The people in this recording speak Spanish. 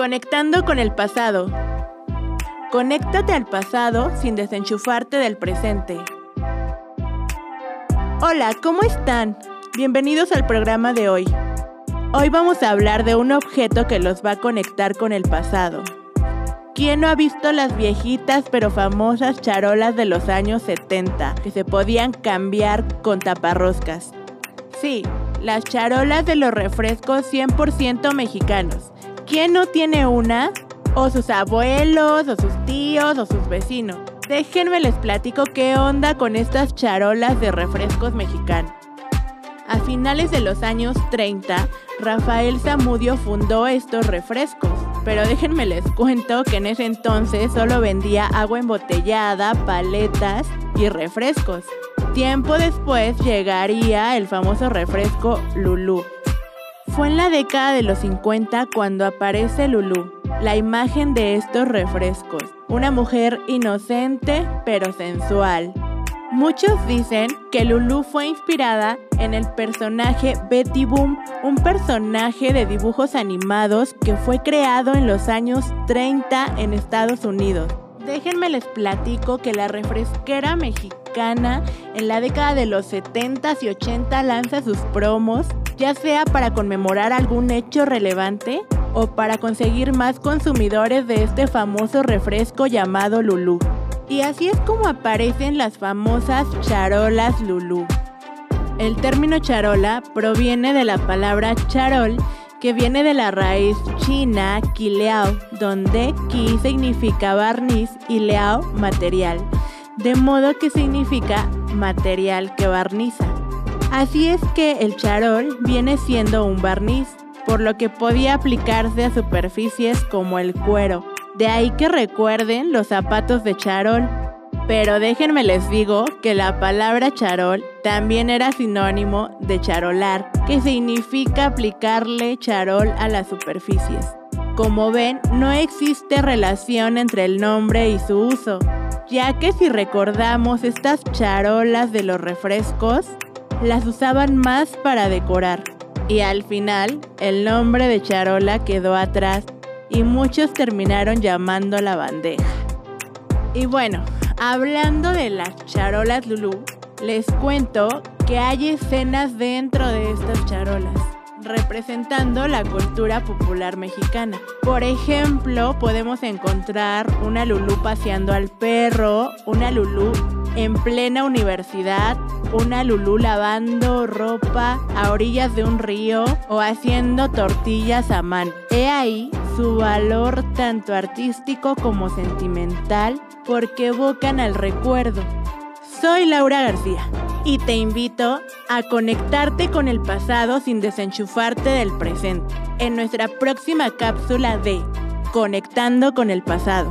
Conectando con el pasado. Conéctate al pasado sin desenchufarte del presente. Hola, ¿cómo están? Bienvenidos al programa de hoy. Hoy vamos a hablar de un objeto que los va a conectar con el pasado. ¿Quién no ha visto las viejitas pero famosas charolas de los años 70 que se podían cambiar con taparroscas? Sí, las charolas de los refrescos 100% mexicanos. ¿Quién no tiene una? O sus abuelos, o sus tíos, o sus vecinos. Déjenme les platico qué onda con estas charolas de refrescos mexicanos. A finales de los años 30, Rafael Zamudio fundó estos refrescos, pero déjenme les cuento que en ese entonces solo vendía agua embotellada, paletas y refrescos. Tiempo después llegaría el famoso refresco Lulú. Fue en la década de los 50 cuando aparece Lulú, la imagen de estos refrescos. Una mujer inocente pero sensual. Muchos dicen que Lulu fue inspirada en el personaje Betty Boom, un personaje de dibujos animados que fue creado en los años 30 en Estados Unidos. Déjenme les platico que la refresquera mexicana en la década de los 70s y 80 lanza sus promos, ya sea para conmemorar algún hecho relevante o para conseguir más consumidores de este famoso refresco llamado Lulú. Y así es como aparecen las famosas charolas Lulú. El término charola proviene de la palabra charol que viene de la raíz china quileao, donde ki significa barniz y leao material, de modo que significa material que barniza. Así es que el charol viene siendo un barniz, por lo que podía aplicarse a superficies como el cuero. De ahí que recuerden los zapatos de charol, pero déjenme les digo que la palabra charol también era sinónimo de charolar, que significa aplicarle charol a las superficies. Como ven, no existe relación entre el nombre y su uso, ya que si recordamos estas charolas de los refrescos, las usaban más para decorar. Y al final, el nombre de charola quedó atrás y muchos terminaron llamando la bandeja. Y bueno, Hablando de las charolas Lulú, les cuento que hay escenas dentro de estas charolas representando la cultura popular mexicana. Por ejemplo, podemos encontrar una Lulú paseando al perro, una Lulú en plena universidad, una Lulú lavando ropa a orillas de un río o haciendo tortillas a mano. He ahí su valor tanto artístico como sentimental porque evocan al recuerdo. Soy Laura García y te invito a conectarte con el pasado sin desenchufarte del presente en nuestra próxima cápsula de Conectando con el pasado.